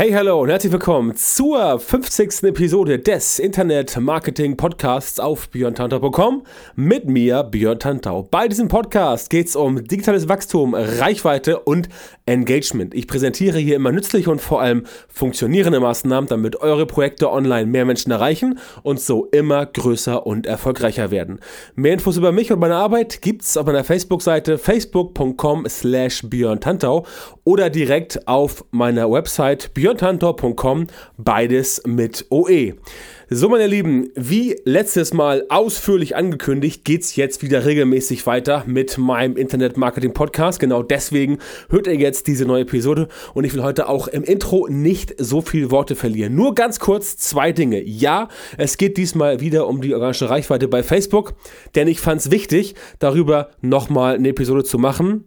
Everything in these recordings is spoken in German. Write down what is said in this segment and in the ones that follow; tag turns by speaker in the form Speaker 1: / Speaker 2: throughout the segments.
Speaker 1: Hey, hallo und herzlich willkommen zur 50. Episode des Internet Marketing Podcasts auf björntantau.com mit mir, Björn Tantau. Bei diesem Podcast geht es um digitales Wachstum, Reichweite und Engagement. Ich präsentiere hier immer nützliche und vor allem funktionierende Maßnahmen, damit eure Projekte online mehr Menschen erreichen und so immer größer und erfolgreicher werden. Mehr Infos über mich und meine Arbeit gibt's auf meiner Facebook-Seite facebook.com slash björntantau oder direkt auf meiner Website björn björntantor.com, beides mit OE. So, meine Lieben, wie letztes Mal ausführlich angekündigt, geht's jetzt wieder regelmäßig weiter mit meinem Internet Marketing Podcast. Genau deswegen hört ihr jetzt diese neue Episode und ich will heute auch im Intro nicht so viel Worte verlieren. Nur ganz kurz zwei Dinge. Ja, es geht diesmal wieder um die organische Reichweite bei Facebook, denn ich fand es wichtig, darüber nochmal eine Episode zu machen.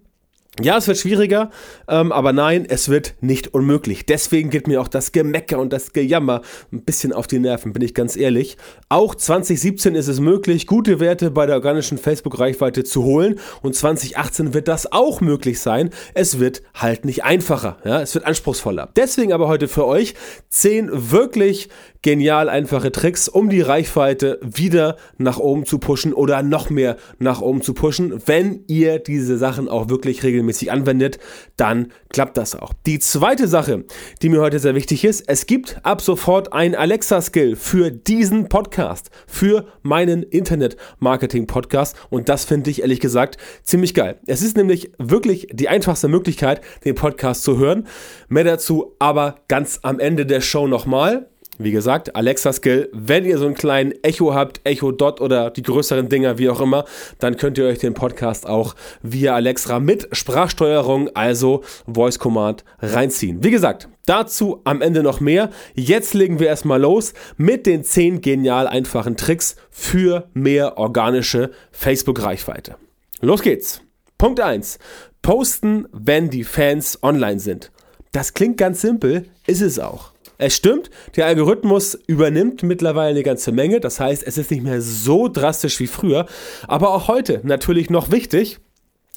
Speaker 1: Ja, es wird schwieriger, ähm, aber nein, es wird nicht unmöglich. Deswegen geht mir auch das Gemecker und das Gejammer ein bisschen auf die Nerven, bin ich ganz ehrlich. Auch 2017 ist es möglich, gute Werte bei der organischen Facebook-Reichweite zu holen und 2018 wird das auch möglich sein. Es wird halt nicht einfacher, ja, es wird anspruchsvoller. Deswegen aber heute für euch 10 wirklich genial einfache Tricks, um die Reichweite wieder nach oben zu pushen oder noch mehr nach oben zu pushen. Wenn ihr diese Sachen auch wirklich regelmäßig anwendet, dann klappt das auch. Die zweite Sache, die mir heute sehr wichtig ist, es gibt ab sofort ein Alexa-Skill für diesen Podcast, für meinen Internet-Marketing-Podcast und das finde ich ehrlich gesagt ziemlich geil. Es ist nämlich wirklich die einfachste Möglichkeit, den Podcast zu hören. Mehr dazu aber ganz am Ende der Show nochmal. Wie gesagt, Alexa Skill, wenn ihr so einen kleinen Echo habt, Echo Dot oder die größeren Dinger, wie auch immer, dann könnt ihr euch den Podcast auch via Alexa mit Sprachsteuerung, also Voice Command, reinziehen. Wie gesagt, dazu am Ende noch mehr. Jetzt legen wir erstmal los mit den 10 genial einfachen Tricks für mehr organische Facebook-Reichweite. Los geht's. Punkt 1. Posten, wenn die Fans online sind. Das klingt ganz simpel, ist es auch. Es stimmt, der Algorithmus übernimmt mittlerweile eine ganze Menge. Das heißt, es ist nicht mehr so drastisch wie früher. Aber auch heute natürlich noch wichtig.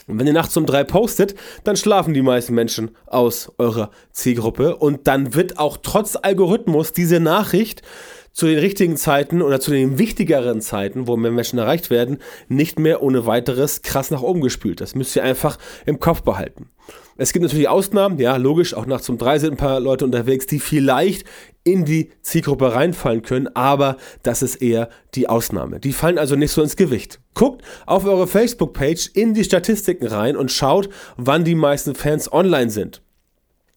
Speaker 1: wenn ihr nachts um drei postet, dann schlafen die meisten Menschen aus eurer Zielgruppe. Und dann wird auch trotz Algorithmus diese Nachricht zu den richtigen Zeiten oder zu den wichtigeren Zeiten, wo mehr Menschen erreicht werden, nicht mehr ohne weiteres krass nach oben gespült. Das müsst ihr einfach im Kopf behalten. Es gibt natürlich Ausnahmen, ja, logisch, auch nachts um drei sind ein paar Leute unterwegs, die vielleicht in die Zielgruppe reinfallen können, aber das ist eher die Ausnahme. Die fallen also nicht so ins Gewicht. Guckt auf eure Facebook-Page in die Statistiken rein und schaut, wann die meisten Fans online sind.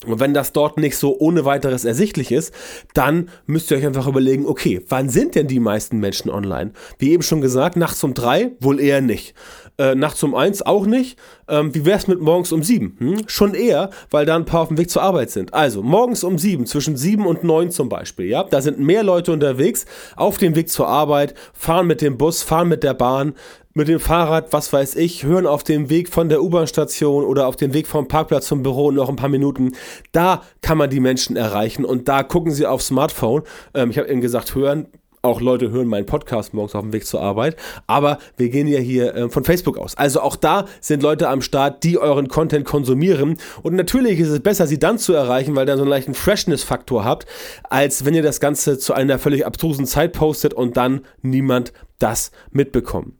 Speaker 1: Und wenn das dort nicht so ohne weiteres ersichtlich ist, dann müsst ihr euch einfach überlegen, okay, wann sind denn die meisten Menschen online? Wie eben schon gesagt, nachts um drei wohl eher nicht. Äh, nachts um eins auch nicht. Ähm, wie wär's mit morgens um sieben? Hm? Schon eher, weil da ein paar auf dem Weg zur Arbeit sind. Also morgens um sieben, zwischen sieben und neun zum Beispiel, ja, da sind mehr Leute unterwegs auf dem Weg zur Arbeit, fahren mit dem Bus, fahren mit der Bahn, mit dem Fahrrad, was weiß ich, hören auf dem Weg von der U-Bahn-Station oder auf dem Weg vom Parkplatz zum Büro noch ein paar Minuten. Da kann man die Menschen erreichen und da gucken sie aufs Smartphone. Ähm, ich habe eben gesagt, hören. Auch Leute hören meinen Podcast morgens auf dem Weg zur Arbeit. Aber wir gehen ja hier äh, von Facebook aus. Also auch da sind Leute am Start, die euren Content konsumieren. Und natürlich ist es besser, sie dann zu erreichen, weil ihr so einen leichten Freshness-Faktor habt, als wenn ihr das Ganze zu einer völlig abstrusen Zeit postet und dann niemand das mitbekommt.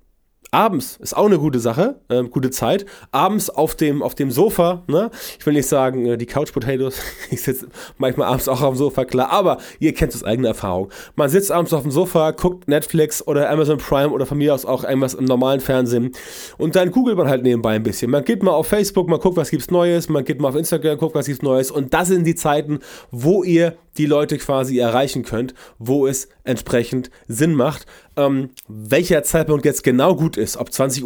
Speaker 1: Abends ist auch eine gute Sache, äh, gute Zeit. Abends auf dem, auf dem Sofa, ne? Ich will nicht sagen, äh, die Couch Potatoes, ich sitze manchmal abends auch auf dem Sofa, klar, aber ihr kennt das eigene Erfahrung. Man sitzt abends auf dem Sofa, guckt Netflix oder Amazon Prime oder von mir aus auch irgendwas im normalen Fernsehen und dann googelt man halt nebenbei ein bisschen. Man geht mal auf Facebook, man guckt, was gibt's Neues, man geht mal auf Instagram, guckt, was gibt's Neues und das sind die Zeiten, wo ihr die Leute quasi erreichen könnt, wo es entsprechend Sinn macht. Ähm, welcher Zeitpunkt jetzt genau gut ist, ob 20.30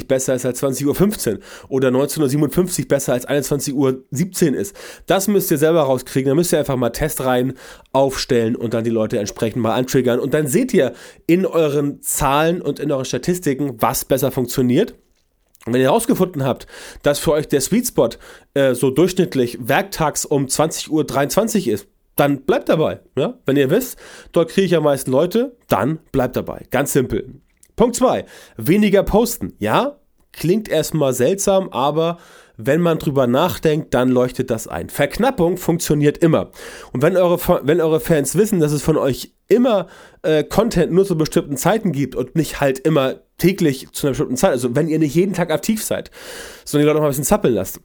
Speaker 1: Uhr besser ist als 20.15 Uhr oder 19.57 Uhr besser als 21.17 Uhr ist, das müsst ihr selber rauskriegen. Da müsst ihr einfach mal Testreihen aufstellen und dann die Leute entsprechend mal antriggern. Und dann seht ihr in euren Zahlen und in euren Statistiken, was besser funktioniert. Und wenn ihr herausgefunden habt, dass für euch der Sweet Spot äh, so durchschnittlich werktags um 20.23 Uhr ist, dann bleibt dabei. Ja? Wenn ihr wisst, dort kriege ich am meisten Leute, dann bleibt dabei. Ganz simpel. Punkt 2. Weniger posten. Ja, klingt erstmal seltsam, aber wenn man drüber nachdenkt, dann leuchtet das ein. Verknappung funktioniert immer. Und wenn eure, wenn eure Fans wissen, dass es von euch immer äh, Content nur zu bestimmten Zeiten gibt und nicht halt immer täglich zu einer bestimmten Zeit, also wenn ihr nicht jeden Tag aktiv seid, sondern die Leute noch mal ein bisschen zappeln lasst,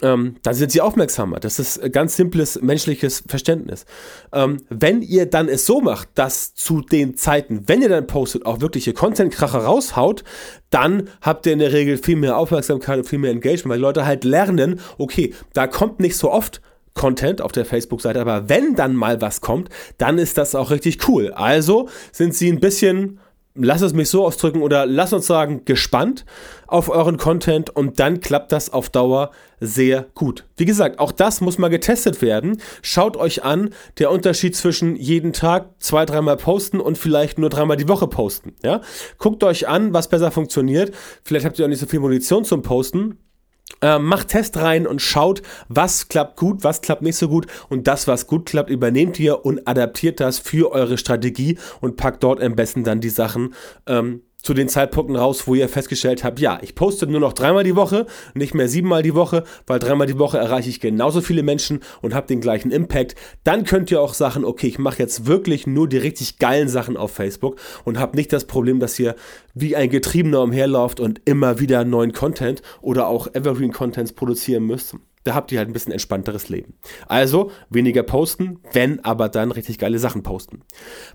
Speaker 1: ähm, dann sind sie aufmerksamer. Das ist ganz simples menschliches Verständnis. Ähm, wenn ihr dann es so macht, dass zu den Zeiten, wenn ihr dann postet, auch wirkliche Content-Kracher raushaut, dann habt ihr in der Regel viel mehr Aufmerksamkeit und viel mehr Engagement, weil Leute halt lernen, okay, da kommt nicht so oft Content auf der Facebook-Seite, aber wenn dann mal was kommt, dann ist das auch richtig cool. Also sind sie ein bisschen lass es mich so ausdrücken oder lass uns sagen, gespannt auf euren Content und dann klappt das auf Dauer sehr gut. Wie gesagt, auch das muss mal getestet werden. Schaut euch an, der Unterschied zwischen jeden Tag zwei, dreimal posten und vielleicht nur dreimal die Woche posten. Ja? Guckt euch an, was besser funktioniert. Vielleicht habt ihr auch nicht so viel Munition zum Posten. Äh, macht Test rein und schaut, was klappt gut, was klappt nicht so gut. Und das, was gut klappt, übernehmt ihr und adaptiert das für eure Strategie und packt dort am besten dann die Sachen ähm, zu den Zeitpunkten raus, wo ihr festgestellt habt, ja, ich poste nur noch dreimal die Woche, nicht mehr siebenmal die Woche, weil dreimal die Woche erreiche ich genauso viele Menschen und habe den gleichen Impact. Dann könnt ihr auch sagen, okay, ich mache jetzt wirklich nur die richtig geilen Sachen auf Facebook und habt nicht das Problem, dass ihr wie ein Getriebener umherlauft und immer wieder neuen Content oder auch Evergreen Contents produzieren müsst. Da habt ihr halt ein bisschen entspannteres Leben. Also weniger posten, wenn aber dann richtig geile Sachen posten.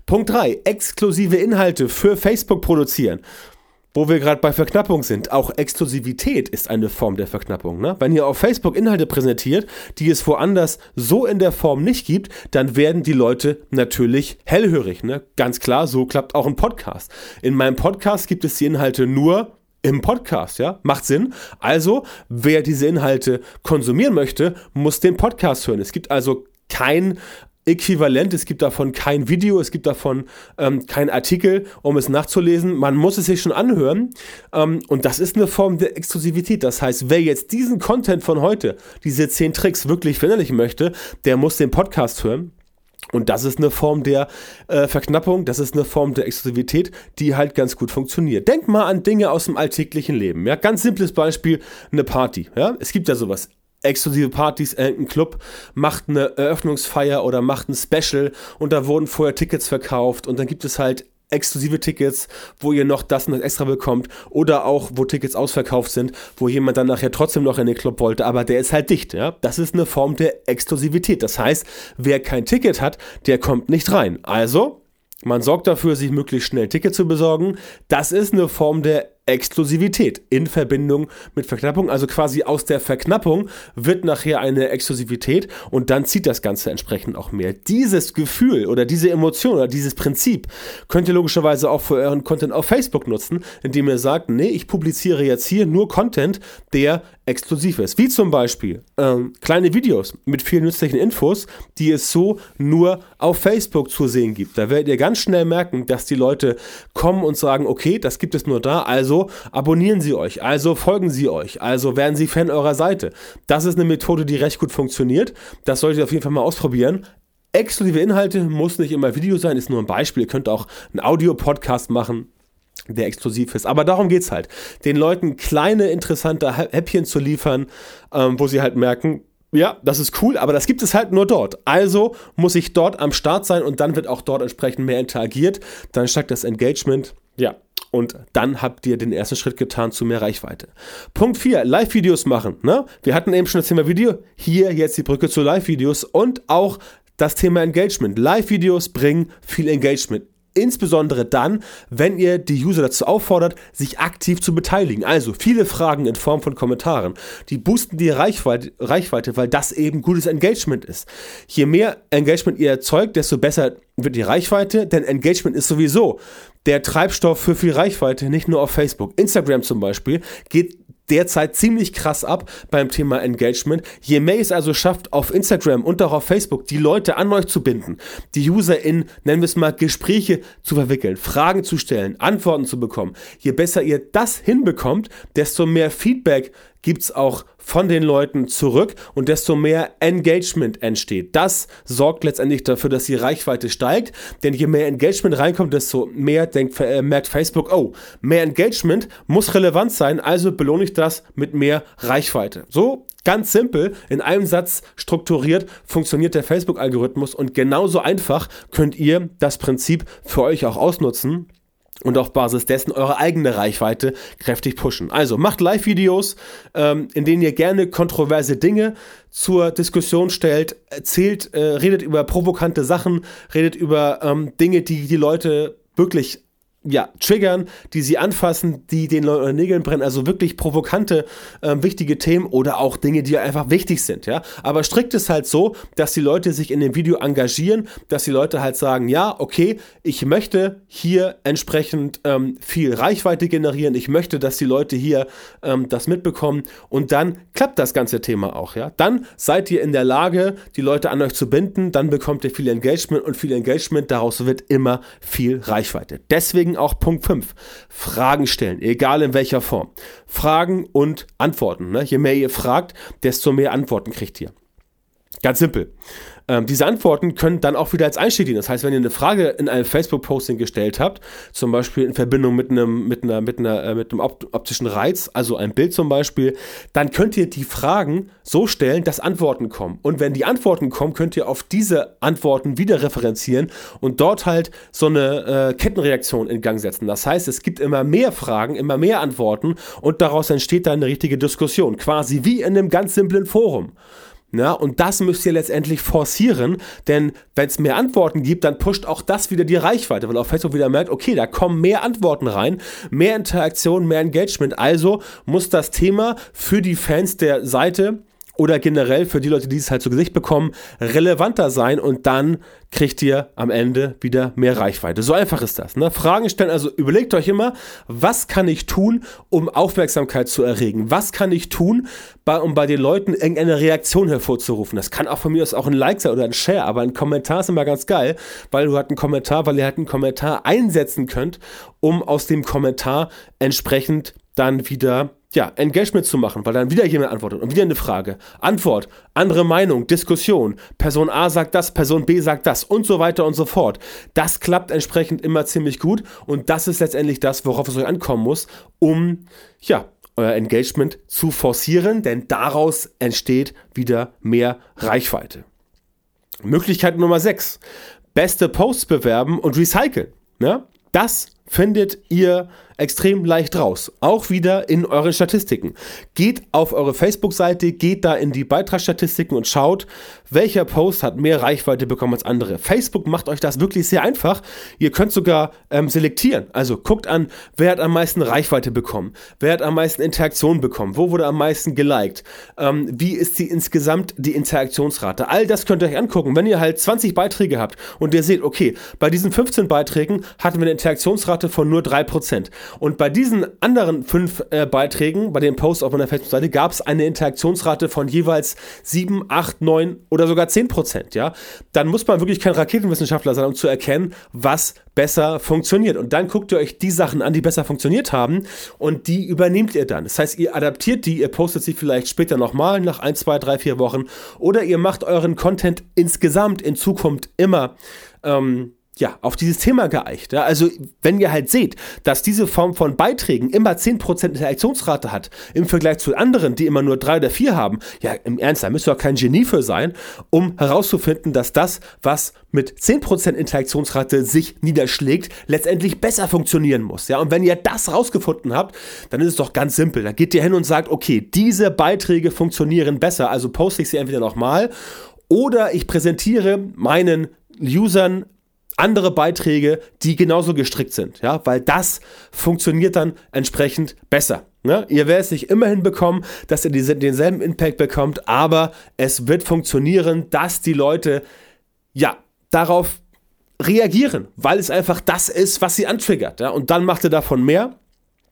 Speaker 1: Punkt 3. Exklusive Inhalte für Facebook produzieren. Wo wir gerade bei Verknappung sind, auch Exklusivität ist eine Form der Verknappung. Ne? Wenn ihr auf Facebook Inhalte präsentiert, die es woanders so in der Form nicht gibt, dann werden die Leute natürlich hellhörig. Ne? Ganz klar, so klappt auch ein Podcast. In meinem Podcast gibt es die Inhalte nur im Podcast, ja, macht Sinn. Also, wer diese Inhalte konsumieren möchte, muss den Podcast hören. Es gibt also kein Äquivalent, es gibt davon kein Video, es gibt davon ähm, kein Artikel, um es nachzulesen. Man muss es sich schon anhören ähm, und das ist eine Form der Exklusivität. Das heißt, wer jetzt diesen Content von heute, diese zehn Tricks wirklich verinnerlichen möchte, der muss den Podcast hören. Und das ist eine Form der äh, Verknappung, das ist eine Form der Exklusivität, die halt ganz gut funktioniert. Denkt mal an Dinge aus dem alltäglichen Leben. Ja, ganz simples Beispiel, eine Party. Ja, es gibt ja sowas. Exklusive Partys, irgendein Club macht eine Eröffnungsfeier oder macht ein Special und da wurden vorher Tickets verkauft und dann gibt es halt exklusive Tickets, wo ihr noch das noch extra bekommt oder auch, wo Tickets ausverkauft sind, wo jemand dann nachher trotzdem noch in den Club wollte, aber der ist halt dicht, ja. Das ist eine Form der Exklusivität. Das heißt, wer kein Ticket hat, der kommt nicht rein. Also, man sorgt dafür, sich möglichst schnell Ticket zu besorgen. Das ist eine Form der Exklusivität in Verbindung mit Verknappung. Also quasi aus der Verknappung wird nachher eine Exklusivität und dann zieht das Ganze entsprechend auch mehr. Dieses Gefühl oder diese Emotion oder dieses Prinzip könnt ihr logischerweise auch für euren Content auf Facebook nutzen, indem ihr sagt, nee, ich publiziere jetzt hier nur Content, der exklusiv ist. Wie zum Beispiel ähm, kleine Videos mit vielen nützlichen Infos, die es so nur auf Facebook zu sehen gibt. Da werdet ihr ganz schnell merken, dass die Leute kommen und sagen, okay, das gibt es nur da, also abonnieren Sie euch, also folgen Sie euch, also werden Sie Fan eurer Seite. Das ist eine Methode, die recht gut funktioniert. Das solltet ihr auf jeden Fall mal ausprobieren. Exklusive Inhalte muss nicht immer Video sein, ist nur ein Beispiel. Ihr könnt auch einen Audio-Podcast machen der exklusiv ist. Aber darum geht es halt. Den Leuten kleine, interessante Häppchen zu liefern, ähm, wo sie halt merken, ja, das ist cool, aber das gibt es halt nur dort. Also muss ich dort am Start sein und dann wird auch dort entsprechend mehr interagiert. Dann steigt das Engagement. Ja, und dann habt ihr den ersten Schritt getan zu mehr Reichweite. Punkt 4, Live-Videos machen. Ne? Wir hatten eben schon das Thema Video, hier jetzt die Brücke zu Live-Videos und auch das Thema Engagement. Live-Videos bringen viel Engagement Insbesondere dann, wenn ihr die User dazu auffordert, sich aktiv zu beteiligen. Also viele Fragen in Form von Kommentaren. Die boosten die Reichweite, Reichweite, weil das eben gutes Engagement ist. Je mehr Engagement ihr erzeugt, desto besser wird die Reichweite, denn Engagement ist sowieso der Treibstoff für viel Reichweite, nicht nur auf Facebook. Instagram zum Beispiel geht derzeit ziemlich krass ab beim Thema Engagement. Je mehr es also schafft, auf Instagram und auch auf Facebook die Leute an euch zu binden, die User in, nennen wir es mal, Gespräche zu verwickeln, Fragen zu stellen, Antworten zu bekommen, je besser ihr das hinbekommt, desto mehr Feedback gibt es auch von den Leuten zurück und desto mehr Engagement entsteht. Das sorgt letztendlich dafür, dass die Reichweite steigt, denn je mehr Engagement reinkommt, desto mehr denkt, äh, merkt Facebook, oh, mehr Engagement muss relevant sein, also belohne ich das mit mehr Reichweite. So Ganz simpel, in einem Satz strukturiert funktioniert der Facebook-Algorithmus und genauso einfach könnt ihr das Prinzip für euch auch ausnutzen und auf Basis dessen eure eigene Reichweite kräftig pushen. Also macht Live-Videos, ähm, in denen ihr gerne kontroverse Dinge zur Diskussion stellt, erzählt, äh, redet über provokante Sachen, redet über ähm, Dinge, die die Leute wirklich ja, triggern, die sie anfassen, die den Leuten Nägeln brennen, also wirklich provokante, äh, wichtige Themen oder auch Dinge, die einfach wichtig sind, ja. Aber strikt ist halt so, dass die Leute sich in dem Video engagieren, dass die Leute halt sagen, ja, okay, ich möchte hier entsprechend ähm, viel Reichweite generieren, ich möchte, dass die Leute hier ähm, das mitbekommen und dann klappt das ganze Thema auch, ja. Dann seid ihr in der Lage, die Leute an euch zu binden, dann bekommt ihr viel Engagement und viel Engagement, daraus wird immer viel Reichweite. Deswegen auch Punkt 5. Fragen stellen, egal in welcher Form. Fragen und Antworten. Ne? Je mehr ihr fragt, desto mehr Antworten kriegt ihr. Ganz simpel. Ähm, diese Antworten können dann auch wieder als Einstieg dienen. Das heißt, wenn ihr eine Frage in einem Facebook-Posting gestellt habt, zum Beispiel in Verbindung mit einem, mit einer, mit einer, äh, mit einem optischen Reiz, also ein Bild zum Beispiel, dann könnt ihr die Fragen so stellen, dass Antworten kommen. Und wenn die Antworten kommen, könnt ihr auf diese Antworten wieder referenzieren und dort halt so eine äh, Kettenreaktion in Gang setzen. Das heißt, es gibt immer mehr Fragen, immer mehr Antworten und daraus entsteht dann eine richtige Diskussion. Quasi wie in einem ganz simplen Forum. Ja, und das müsst ihr letztendlich forcieren, denn wenn es mehr Antworten gibt, dann pusht auch das wieder die Reichweite, weil auch Facebook wieder merkt, okay, da kommen mehr Antworten rein, mehr Interaktion, mehr Engagement. Also muss das Thema für die Fans der Seite oder generell für die Leute, die es halt zu Gesicht bekommen, relevanter sein und dann kriegt ihr am Ende wieder mehr Reichweite. So einfach ist das. Ne? Fragen stellen, also überlegt euch immer, was kann ich tun, um Aufmerksamkeit zu erregen? Was kann ich tun, bei, um bei den Leuten irgendeine Reaktion hervorzurufen? Das kann auch von mir aus auch ein Like sein oder ein Share, aber ein Kommentar ist immer ganz geil, weil du halt einen Kommentar, weil ihr halt einen Kommentar einsetzen könnt, um aus dem Kommentar entsprechend dann wieder ja, Engagement zu machen, weil dann wieder jemand antwortet und wieder eine Frage. Antwort, andere Meinung, Diskussion. Person A sagt das, Person B sagt das und so weiter und so fort. Das klappt entsprechend immer ziemlich gut und das ist letztendlich das, worauf es euch ankommen muss, um, ja, euer Engagement zu forcieren, denn daraus entsteht wieder mehr Reichweite. Möglichkeit Nummer 6. Beste Posts bewerben und recyceln. Ja? Das findet ihr extrem leicht raus. Auch wieder in euren Statistiken. Geht auf eure Facebook-Seite, geht da in die Beitragsstatistiken und schaut, welcher Post hat mehr Reichweite bekommen als andere. Facebook macht euch das wirklich sehr einfach. Ihr könnt sogar ähm, selektieren. Also guckt an, wer hat am meisten Reichweite bekommen, wer hat am meisten Interaktion bekommen, wo wurde am meisten geliked, ähm, wie ist die insgesamt die Interaktionsrate. All das könnt ihr euch angucken. Wenn ihr halt 20 Beiträge habt und ihr seht, okay, bei diesen 15 Beiträgen hatten wir eine Interaktionsrate von nur 3%. Und bei diesen anderen fünf äh, Beiträgen, bei den Posts auf meiner Facebook-Seite, gab es eine Interaktionsrate von jeweils 7, 8, 9 oder sogar 10 Prozent. Ja? Dann muss man wirklich kein Raketenwissenschaftler sein, um zu erkennen, was besser funktioniert. Und dann guckt ihr euch die Sachen an, die besser funktioniert haben und die übernehmt ihr dann. Das heißt, ihr adaptiert die, ihr postet sie vielleicht später nochmal nach 1, 2, 3, 4 Wochen oder ihr macht euren Content insgesamt in Zukunft immer ähm, ja, auf dieses Thema geeicht. Ja? Also, wenn ihr halt seht, dass diese Form von Beiträgen immer 10% Interaktionsrate hat, im Vergleich zu anderen, die immer nur 3 oder 4 haben, ja, im Ernst, da müsst ihr auch kein Genie für sein, um herauszufinden, dass das, was mit 10% Interaktionsrate sich niederschlägt, letztendlich besser funktionieren muss. Ja? Und wenn ihr das rausgefunden habt, dann ist es doch ganz simpel. Da geht ihr hin und sagt, okay, diese Beiträge funktionieren besser, also poste ich sie entweder nochmal oder ich präsentiere meinen Usern andere Beiträge, die genauso gestrickt sind, ja, weil das funktioniert dann entsprechend besser. Ne? Ihr werdet es nicht immer hinbekommen, dass ihr diese, denselben Impact bekommt, aber es wird funktionieren, dass die Leute ja darauf reagieren, weil es einfach das ist, was sie antriggert. Ja? Und dann macht ihr davon mehr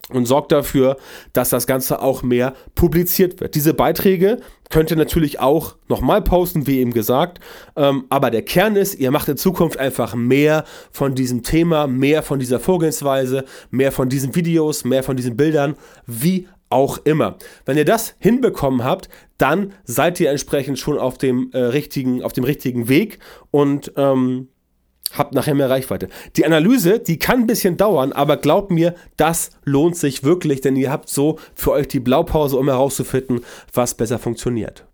Speaker 1: und sorgt dafür, dass das Ganze auch mehr publiziert wird. Diese Beiträge könnt ihr natürlich auch nochmal posten, wie eben gesagt. Ähm, aber der Kern ist, ihr macht in Zukunft einfach mehr von diesem Thema, mehr von dieser Vorgehensweise, mehr von diesen Videos, mehr von diesen Bildern, wie auch immer. Wenn ihr das hinbekommen habt, dann seid ihr entsprechend schon auf dem äh, richtigen, auf dem richtigen Weg und ähm, habt nachher mehr Reichweite. Die Analyse, die kann ein bisschen dauern, aber glaubt mir, das lohnt sich wirklich, denn ihr habt so für euch die Blaupause, um herauszufinden, was besser funktioniert.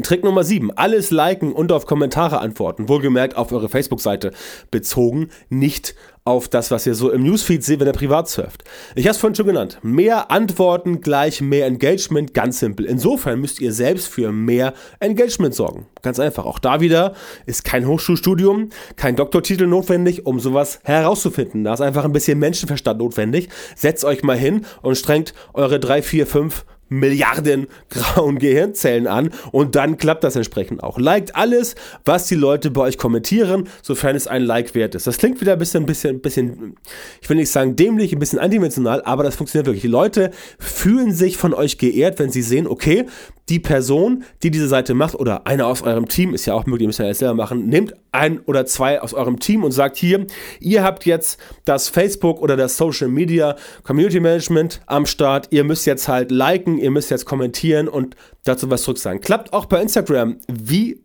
Speaker 1: Trick Nummer 7. Alles liken und auf Kommentare antworten. Wohlgemerkt auf eure Facebook-Seite bezogen, nicht auf das, was ihr so im Newsfeed seht, wenn ihr privat surft. Ich habe es vorhin schon genannt. Mehr Antworten gleich mehr Engagement, ganz simpel. Insofern müsst ihr selbst für mehr Engagement sorgen. Ganz einfach. Auch da wieder ist kein Hochschulstudium, kein Doktortitel notwendig, um sowas herauszufinden. Da ist einfach ein bisschen Menschenverstand notwendig. Setzt euch mal hin und strengt eure drei, vier, fünf Milliarden grauen Gehirnzellen an und dann klappt das entsprechend auch. Liked alles, was die Leute bei euch kommentieren, sofern es ein Like wert ist. Das klingt wieder ein bisschen, bisschen, bisschen, ich will nicht sagen dämlich, ein bisschen eindimensional, aber das funktioniert wirklich. Die Leute fühlen sich von euch geehrt, wenn sie sehen, okay, die Person, die diese Seite macht, oder einer aus eurem Team, ist ja auch möglich, ihr müsst ja selber machen, nehmt ein oder zwei aus eurem Team und sagt hier, ihr habt jetzt das Facebook oder das Social Media Community Management am Start, ihr müsst jetzt halt liken, ihr müsst jetzt kommentieren und dazu was zurück sagen. Klappt auch bei Instagram wie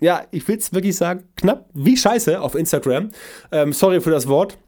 Speaker 1: ja, ich will es wirklich sagen, knapp wie scheiße auf Instagram. Ähm, sorry für das Wort.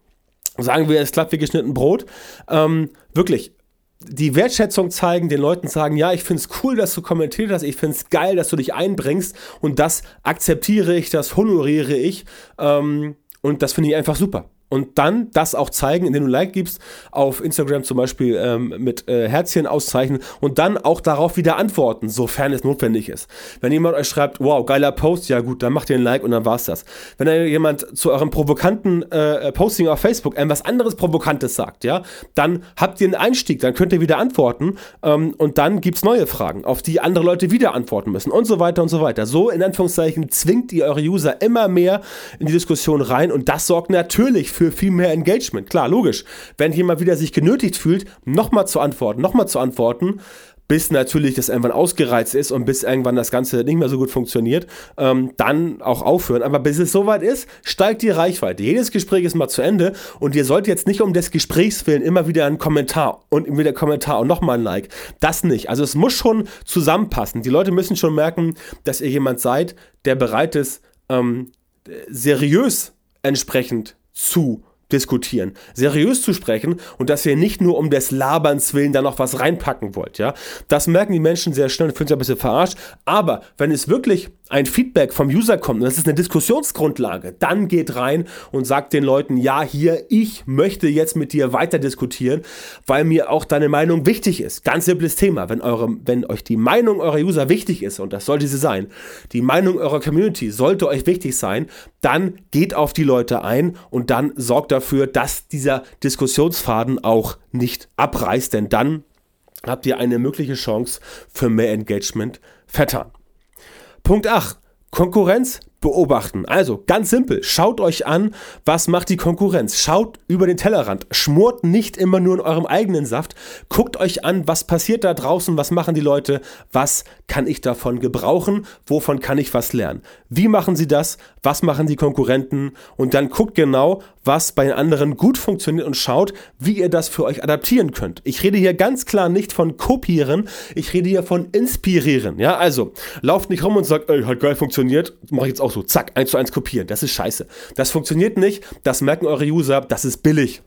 Speaker 1: Sagen wir, es klappt wie geschnitten Brot. Ähm, wirklich, die Wertschätzung zeigen, den Leuten sagen, ja, ich finde es cool, dass du kommentiert hast, ich finde es geil, dass du dich einbringst und das akzeptiere ich, das honoriere ich ähm, und das finde ich einfach super und dann das auch zeigen, indem du Like gibst, auf Instagram zum Beispiel ähm, mit äh, Herzchen auszeichnen und dann auch darauf wieder antworten, sofern es notwendig ist. Wenn jemand euch schreibt, wow, geiler Post, ja gut, dann macht ihr ein Like und dann war's das. Wenn jemand zu eurem provokanten äh, Posting auf Facebook etwas anderes Provokantes sagt, ja, dann habt ihr einen Einstieg, dann könnt ihr wieder antworten ähm, und dann gibt's neue Fragen, auf die andere Leute wieder antworten müssen und so weiter und so weiter. So in Anführungszeichen zwingt ihr eure User immer mehr in die Diskussion rein und das sorgt natürlich für für viel mehr Engagement. Klar, logisch. Wenn jemand wieder sich genötigt fühlt, nochmal zu antworten, nochmal zu antworten, bis natürlich das irgendwann ausgereizt ist und bis irgendwann das Ganze nicht mehr so gut funktioniert, ähm, dann auch aufhören. Aber bis es soweit ist, steigt die Reichweite. Jedes Gespräch ist mal zu Ende und ihr sollt jetzt nicht um des Gesprächs willen immer wieder einen Kommentar und wieder einen Kommentar und nochmal ein Like. Das nicht. Also es muss schon zusammenpassen. Die Leute müssen schon merken, dass ihr jemand seid, der bereit ist, ähm, seriös entsprechend zu diskutieren, seriös zu sprechen und dass ihr nicht nur um des Laberns willen da noch was reinpacken wollt, ja. Das merken die Menschen sehr schnell und fühlen sich ein bisschen verarscht. Aber wenn es wirklich ein Feedback vom User kommt und das ist eine Diskussionsgrundlage, dann geht rein und sagt den Leuten, ja, hier, ich möchte jetzt mit dir weiter diskutieren, weil mir auch deine Meinung wichtig ist. Ganz simples Thema. Wenn, eure, wenn euch die Meinung eurer User wichtig ist, und das sollte sie sein, die Meinung eurer Community sollte euch wichtig sein, dann geht auf die Leute ein und dann sorgt dafür, dass dieser Diskussionsfaden auch nicht abreißt, denn dann habt ihr eine mögliche Chance für mehr Engagement vertan. Punkt 8. Konkurrenz beobachten. Also ganz simpel, schaut euch an, was macht die Konkurrenz. Schaut über den Tellerrand, schmort nicht immer nur in eurem eigenen Saft. Guckt euch an, was passiert da draußen, was machen die Leute, was kann ich davon gebrauchen, wovon kann ich was lernen. Wie machen sie das, was machen die Konkurrenten und dann guckt genau, was bei anderen gut funktioniert und schaut, wie ihr das für euch adaptieren könnt. Ich rede hier ganz klar nicht von kopieren, ich rede hier von inspirieren. Ja, also lauft nicht rum und sagt, ey, hat geil funktioniert, mache ich jetzt auch so, zack, eins zu eins kopieren. Das ist scheiße. Das funktioniert nicht, das merken eure User, das ist billig.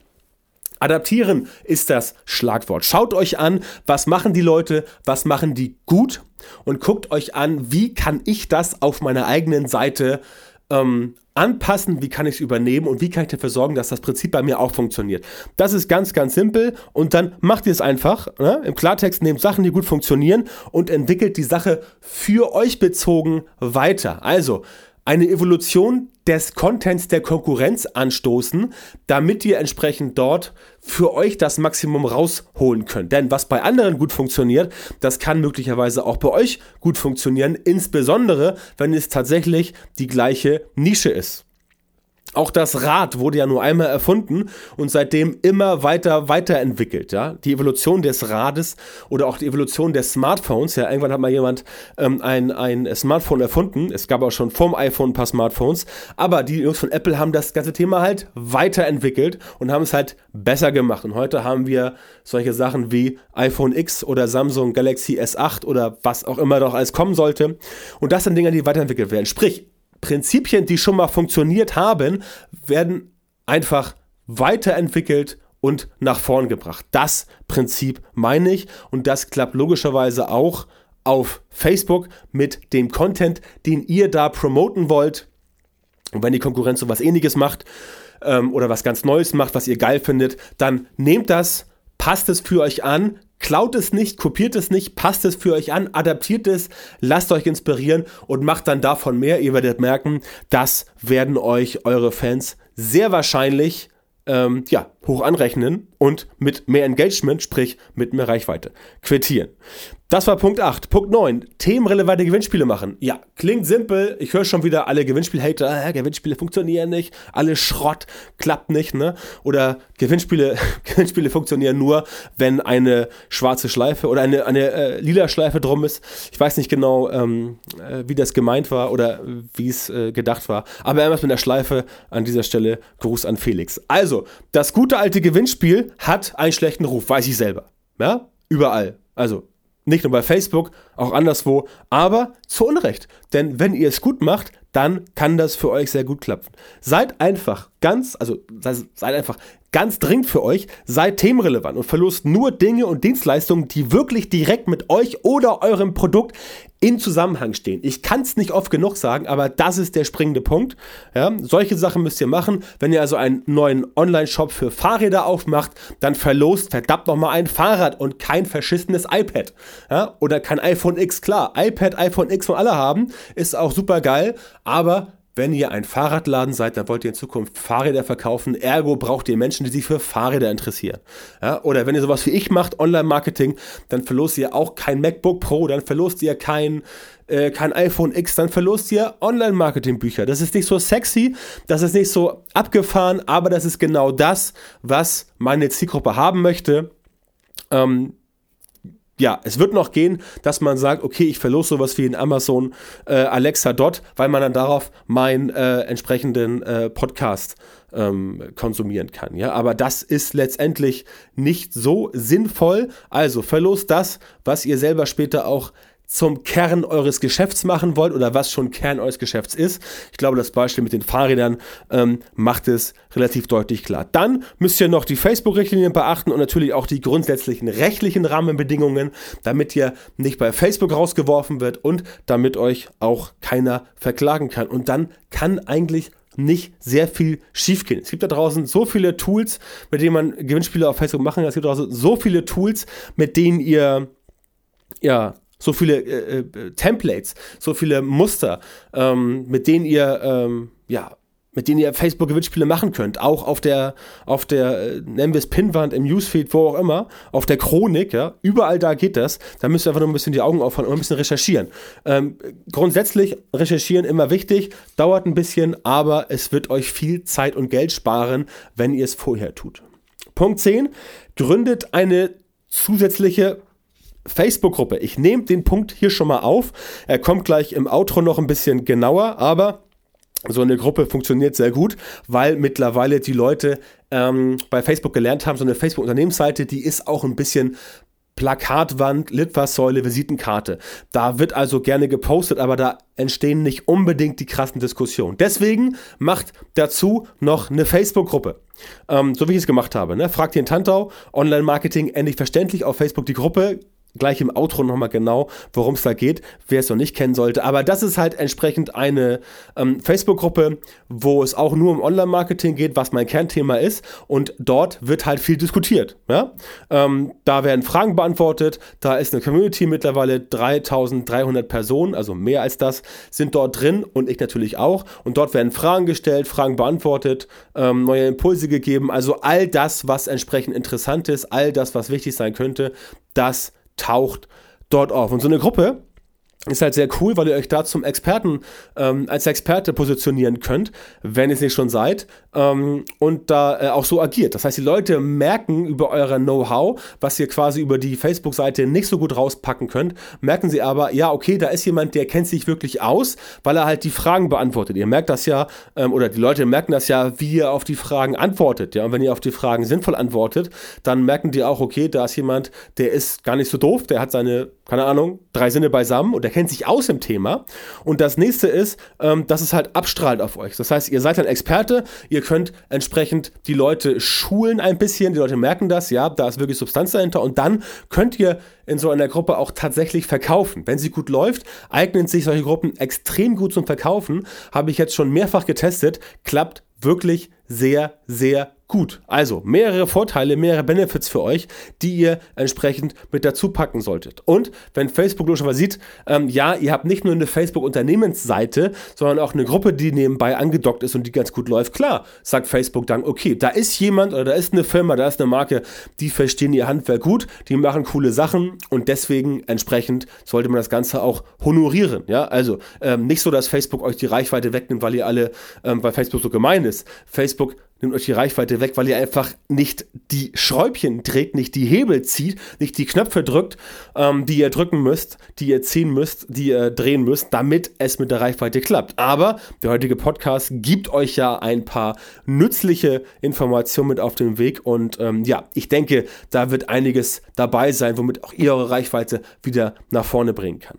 Speaker 1: Adaptieren ist das Schlagwort. Schaut euch an, was machen die Leute, was machen die gut und guckt euch an, wie kann ich das auf meiner eigenen Seite ähm, anpassen, wie kann ich es übernehmen und wie kann ich dafür sorgen, dass das Prinzip bei mir auch funktioniert. Das ist ganz, ganz simpel und dann macht ihr es einfach. Ne? Im Klartext nehmt Sachen, die gut funktionieren und entwickelt die Sache für euch bezogen weiter. Also, eine Evolution des Contents der Konkurrenz anstoßen, damit ihr entsprechend dort für euch das Maximum rausholen könnt. Denn was bei anderen gut funktioniert, das kann möglicherweise auch bei euch gut funktionieren, insbesondere wenn es tatsächlich die gleiche Nische ist. Auch das Rad wurde ja nur einmal erfunden und seitdem immer weiter weiterentwickelt. Ja? Die Evolution des Rades oder auch die Evolution des Smartphones. Ja, irgendwann hat mal jemand ähm, ein, ein Smartphone erfunden. Es gab auch schon vorm iPhone ein paar Smartphones. Aber die Jungs von Apple haben das ganze Thema halt weiterentwickelt und haben es halt besser gemacht. Und heute haben wir solche Sachen wie iPhone X oder Samsung Galaxy S8 oder was auch immer noch alles kommen sollte. Und das sind Dinge, die weiterentwickelt werden. Sprich, Prinzipien, die schon mal funktioniert haben, werden einfach weiterentwickelt und nach vorn gebracht. Das Prinzip meine ich und das klappt logischerweise auch auf Facebook mit dem Content, den ihr da promoten wollt. Und wenn die Konkurrenz so was ähnliches macht ähm, oder was ganz Neues macht, was ihr geil findet, dann nehmt das, passt es für euch an, Klaut es nicht, kopiert es nicht, passt es für euch an, adaptiert es, lasst euch inspirieren und macht dann davon mehr. Ihr werdet merken, das werden euch eure Fans sehr wahrscheinlich ähm, ja, hoch anrechnen und mit mehr Engagement, sprich mit mehr Reichweite, quittieren. Das war Punkt 8. Punkt 9. Themenrelevante Gewinnspiele machen. Ja, klingt simpel. Ich höre schon wieder alle Gewinnspiel-Hater, äh, Gewinnspiele funktionieren nicht, alle Schrott, klappt nicht, ne? Oder Gewinnspiele, Gewinnspiele funktionieren nur, wenn eine schwarze Schleife oder eine, eine äh, lila Schleife drum ist. Ich weiß nicht genau, ähm, äh, wie das gemeint war oder wie es äh, gedacht war. Aber irgendwas mit der Schleife an dieser Stelle Gruß an Felix. Also, das gute alte Gewinnspiel hat einen schlechten Ruf, weiß ich selber. Ja? Überall. Also, nicht nur bei Facebook, auch anderswo, aber zu Unrecht. Denn wenn ihr es gut macht, dann kann das für euch sehr gut klappen. Seid einfach ganz, also seid einfach ganz dringend für euch, seid themenrelevant und verlost nur Dinge und Dienstleistungen, die wirklich direkt mit euch oder eurem Produkt in Zusammenhang stehen. Ich kann es nicht oft genug sagen, aber das ist der springende Punkt. Ja, solche Sachen müsst ihr machen. Wenn ihr also einen neuen Online-Shop für Fahrräder aufmacht, dann verlost verdammt nochmal ein Fahrrad und kein verschissenes iPad. Ja, oder kein iPhone X. Klar, iPad, iPhone X von alle haben, ist auch super geil, aber wenn ihr ein Fahrradladen seid, dann wollt ihr in Zukunft Fahrräder verkaufen. Ergo braucht ihr Menschen, die sich für Fahrräder interessieren. Ja, oder wenn ihr sowas wie ich macht, Online-Marketing, dann verlost ihr auch kein MacBook Pro, dann verlost ihr kein, äh, kein iPhone X, dann verlost ihr Online-Marketing-Bücher. Das ist nicht so sexy, das ist nicht so abgefahren, aber das ist genau das, was meine Zielgruppe haben möchte. Ähm, ja, es wird noch gehen, dass man sagt, okay, ich verlose sowas wie in Amazon äh, Alexa Dot, weil man dann darauf meinen äh, entsprechenden äh, Podcast ähm, konsumieren kann. Ja, aber das ist letztendlich nicht so sinnvoll. Also verlost das, was ihr selber später auch zum Kern eures Geschäfts machen wollt oder was schon Kern eures Geschäfts ist. Ich glaube, das Beispiel mit den Fahrrädern ähm, macht es relativ deutlich klar. Dann müsst ihr noch die Facebook-Richtlinien beachten und natürlich auch die grundsätzlichen rechtlichen Rahmenbedingungen, damit ihr nicht bei Facebook rausgeworfen wird und damit euch auch keiner verklagen kann. Und dann kann eigentlich nicht sehr viel schiefgehen. Es gibt da draußen so viele Tools, mit denen man Gewinnspiele auf Facebook machen kann. Es gibt da draußen so viele Tools, mit denen ihr ja so viele äh, äh, Templates, so viele Muster, ähm, mit denen ihr ähm, ja mit denen ihr Facebook-Gewinnspiele machen könnt. Auch auf der, auf der, äh, nennen wir es Pinwand, im Newsfeed, wo auch immer, auf der Chronik, ja, überall da geht das. Da müsst ihr einfach nur ein bisschen die Augen aufhalten und ein bisschen recherchieren. Ähm, grundsätzlich recherchieren immer wichtig, dauert ein bisschen, aber es wird euch viel Zeit und Geld sparen, wenn ihr es vorher tut. Punkt 10. Gründet eine zusätzliche Facebook-Gruppe. Ich nehme den Punkt hier schon mal auf. Er kommt gleich im Outro noch ein bisschen genauer, aber so eine Gruppe funktioniert sehr gut, weil mittlerweile die Leute ähm, bei Facebook gelernt haben, so eine Facebook-Unternehmensseite, die ist auch ein bisschen Plakatwand, Litfaßsäule, Visitenkarte. Da wird also gerne gepostet, aber da entstehen nicht unbedingt die krassen Diskussionen. Deswegen macht dazu noch eine Facebook-Gruppe. Ähm, so wie ich es gemacht habe. Ne? Fragt den Tantau, Online-Marketing endlich verständlich auf Facebook die Gruppe gleich im Outro nochmal genau, worum es da geht, wer es noch nicht kennen sollte. Aber das ist halt entsprechend eine ähm, Facebook-Gruppe, wo es auch nur um Online-Marketing geht, was mein Kernthema ist. Und dort wird halt viel diskutiert. Ja? Ähm, da werden Fragen beantwortet. Da ist eine Community mittlerweile 3300 Personen, also mehr als das, sind dort drin und ich natürlich auch. Und dort werden Fragen gestellt, Fragen beantwortet, ähm, neue Impulse gegeben. Also all das, was entsprechend interessant ist, all das, was wichtig sein könnte, das taucht dort auf. Und so eine Gruppe ist halt sehr cool, weil ihr euch da zum Experten, ähm, als Experte positionieren könnt, wenn ihr es nicht schon seid, ähm, und da äh, auch so agiert. Das heißt, die Leute merken über euer Know-how, was ihr quasi über die Facebook-Seite nicht so gut rauspacken könnt, merken sie aber, ja, okay, da ist jemand, der kennt sich wirklich aus, weil er halt die Fragen beantwortet. Ihr merkt das ja, ähm, oder die Leute merken das ja, wie ihr auf die Fragen antwortet. Ja, und wenn ihr auf die Fragen sinnvoll antwortet, dann merken die auch, okay, da ist jemand, der ist gar nicht so doof, der hat seine, keine Ahnung, drei Sinne beisammen und der kennt sich aus im Thema. Und das nächste ist, ähm, dass es halt abstrahlt auf euch. Das heißt, ihr seid ein Experte, ihr könnt entsprechend die Leute schulen ein bisschen, die Leute merken das, ja, da ist wirklich Substanz dahinter und dann könnt ihr in so einer Gruppe auch tatsächlich verkaufen. Wenn sie gut läuft, eignen sich solche Gruppen extrem gut zum Verkaufen. Habe ich jetzt schon mehrfach getestet, klappt wirklich sehr, sehr gut. Also mehrere Vorteile, mehrere Benefits für euch, die ihr entsprechend mit dazu packen solltet. Und wenn Facebook logischerweise sieht, ähm, ja, ihr habt nicht nur eine Facebook-Unternehmensseite, sondern auch eine Gruppe, die nebenbei angedockt ist und die ganz gut läuft, klar, sagt Facebook dann, okay, da ist jemand oder da ist eine Firma, da ist eine Marke, die verstehen ihr Handwerk gut, die machen coole Sachen und deswegen entsprechend sollte man das Ganze auch honorieren. Ja, also ähm, nicht so, dass Facebook euch die Reichweite wegnimmt, weil ihr alle, ähm, weil Facebook so gemein ist. Facebook nimmt euch die Reichweite weg, weil ihr einfach nicht die Schräubchen dreht, nicht die Hebel zieht, nicht die Knöpfe drückt, ähm, die ihr drücken müsst, die ihr ziehen müsst, die ihr drehen müsst, damit es mit der Reichweite klappt. Aber der heutige Podcast gibt euch ja ein paar nützliche Informationen mit auf den Weg und ähm, ja, ich denke, da wird einiges dabei sein, womit auch ihr eure Reichweite wieder nach vorne bringen kann.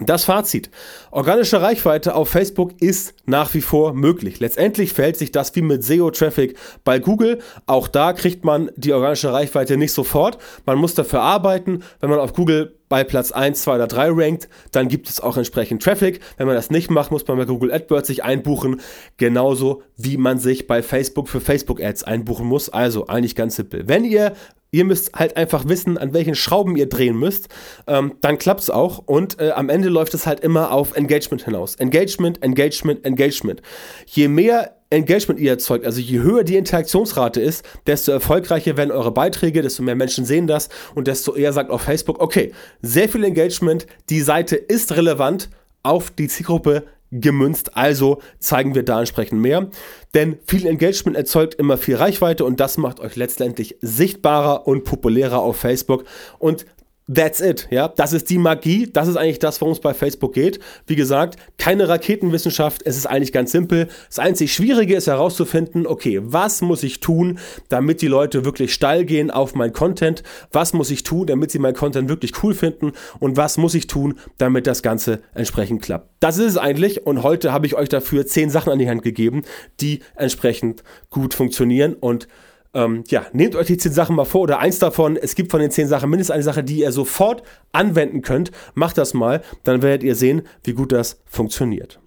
Speaker 1: Das Fazit. Organische Reichweite auf Facebook ist nach wie vor möglich. Letztendlich verhält sich das wie mit SEO-Traffic bei Google. Auch da kriegt man die organische Reichweite nicht sofort. Man muss dafür arbeiten. Wenn man auf Google bei Platz 1, 2 oder 3 rankt, dann gibt es auch entsprechend Traffic. Wenn man das nicht macht, muss man bei Google AdWords sich einbuchen. Genauso wie man sich bei Facebook für Facebook Ads einbuchen muss. Also eigentlich ganz simpel. Wenn ihr Ihr müsst halt einfach wissen, an welchen Schrauben ihr drehen müsst. Ähm, dann klappt es auch. Und äh, am Ende läuft es halt immer auf Engagement hinaus. Engagement, Engagement, Engagement. Je mehr Engagement ihr erzeugt, also je höher die Interaktionsrate ist, desto erfolgreicher werden eure Beiträge, desto mehr Menschen sehen das und desto eher sagt auf Facebook, okay, sehr viel Engagement, die Seite ist relevant auf die Zielgruppe gemünzt. Also zeigen wir da entsprechend mehr. Denn viel Engagement erzeugt immer viel Reichweite und das macht euch letztendlich sichtbarer und populärer auf Facebook. Und That's it, ja. Das ist die Magie. Das ist eigentlich das, worum es bei Facebook geht. Wie gesagt, keine Raketenwissenschaft. Es ist eigentlich ganz simpel. Das einzig Schwierige ist herauszufinden, okay, was muss ich tun, damit die Leute wirklich steil gehen auf mein Content? Was muss ich tun, damit sie mein Content wirklich cool finden? Und was muss ich tun, damit das Ganze entsprechend klappt? Das ist es eigentlich. Und heute habe ich euch dafür zehn Sachen an die Hand gegeben, die entsprechend gut funktionieren und ähm, ja, nehmt euch die zehn Sachen mal vor oder eins davon. Es gibt von den zehn Sachen mindestens eine Sache, die ihr sofort anwenden könnt. Macht das mal, dann werdet ihr sehen, wie gut das funktioniert.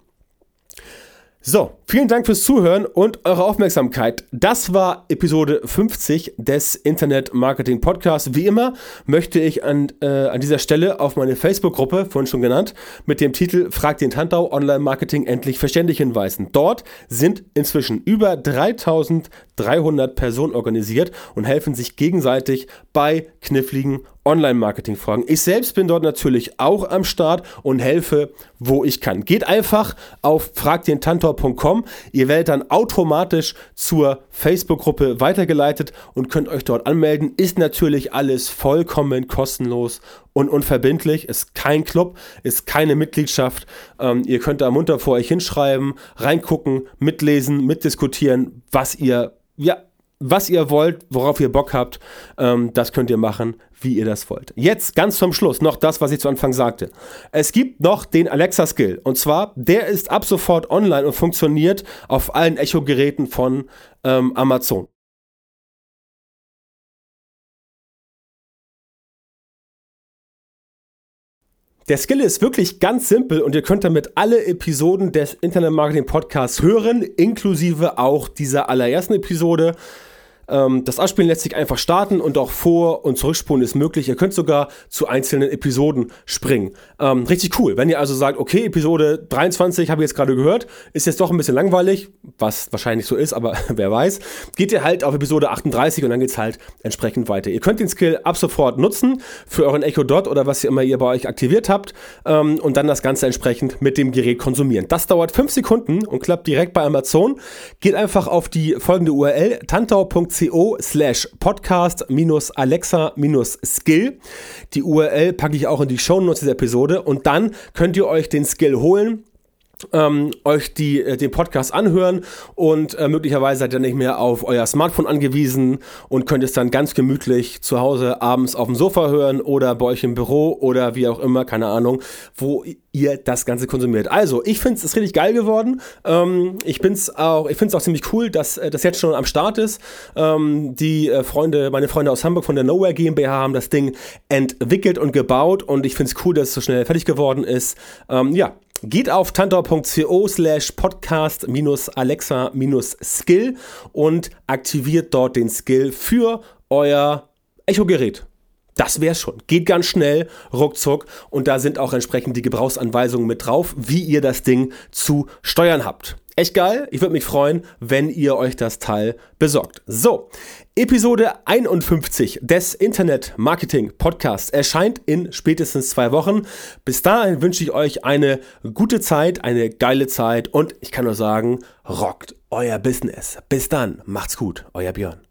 Speaker 1: So, vielen Dank fürs Zuhören und eure Aufmerksamkeit. Das war Episode 50 des Internet Marketing Podcasts. Wie immer möchte ich an, äh, an dieser Stelle auf meine Facebook-Gruppe, vorhin schon genannt, mit dem Titel Frag den Tantau Online Marketing endlich verständlich hinweisen. Dort sind inzwischen über 3300 Personen organisiert und helfen sich gegenseitig bei kniffligen Online-Marketing-Fragen. Ich selbst bin dort natürlich auch am Start und helfe, wo ich kann. Geht einfach auf fragdentantor.com. Ihr werdet dann automatisch zur Facebook-Gruppe weitergeleitet und könnt euch dort anmelden. Ist natürlich alles vollkommen kostenlos und unverbindlich. Ist kein Club, ist keine Mitgliedschaft. Ähm, ihr könnt da munter vor euch hinschreiben, reingucken, mitlesen, mitdiskutieren, was ihr ja, was ihr wollt, worauf ihr Bock habt, ähm, das könnt ihr machen, wie ihr das wollt. Jetzt ganz zum Schluss noch das, was ich zu Anfang sagte. Es gibt noch den Alexa-Skill. Und zwar, der ist ab sofort online und funktioniert auf allen Echo-Geräten von ähm, Amazon. Der Skill ist wirklich ganz simpel und ihr könnt damit alle Episoden des Internet Marketing Podcasts hören, inklusive auch dieser allerersten Episode. Ähm, das Abspielen lässt sich einfach starten und auch vor- und zurückspulen ist möglich. Ihr könnt sogar zu einzelnen Episoden springen. Ähm, richtig cool. Wenn ihr also sagt, okay, Episode 23 habe ich jetzt gerade gehört, ist jetzt doch ein bisschen langweilig, was wahrscheinlich so ist, aber wer weiß, geht ihr halt auf Episode 38 und dann geht es halt entsprechend weiter. Ihr könnt den Skill ab sofort nutzen für euren Echo Dot oder was ihr immer ihr bei euch aktiviert habt ähm, und dann das Ganze entsprechend mit dem Gerät konsumieren. Das dauert 5 Sekunden und klappt direkt bei Amazon. Geht einfach auf die folgende URL tantau.com co slash podcast minus Alexa minus Skill. Die URL packe ich auch in die Show Notes dieser Episode und dann könnt ihr euch den Skill holen ähm, euch die, äh, den Podcast anhören und äh, möglicherweise seid ihr nicht mehr auf euer Smartphone angewiesen und könnt es dann ganz gemütlich zu Hause abends auf dem Sofa hören oder bei euch im Büro oder wie auch immer, keine Ahnung, wo ihr das Ganze konsumiert. Also, ich finde es richtig geil geworden. Ähm, ich finde es auch, auch ziemlich cool, dass äh, das jetzt schon am Start ist. Ähm, die äh, Freunde, meine Freunde aus Hamburg von der Nowhere GmbH haben das Ding entwickelt und gebaut und ich finde es cool, dass es so schnell fertig geworden ist. Ähm, ja, Geht auf tantor.co slash podcast minus Alexa minus Skill und aktiviert dort den Skill für euer Echo-Gerät. Das wäre schon. Geht ganz schnell, ruckzuck. Und da sind auch entsprechend die Gebrauchsanweisungen mit drauf, wie ihr das Ding zu steuern habt. Echt geil. Ich würde mich freuen, wenn ihr euch das Teil besorgt. So, Episode 51 des Internet Marketing Podcasts erscheint in spätestens zwei Wochen. Bis dahin wünsche ich euch eine gute Zeit, eine geile Zeit und ich kann nur sagen, rockt euer Business. Bis dann, macht's gut, euer Björn.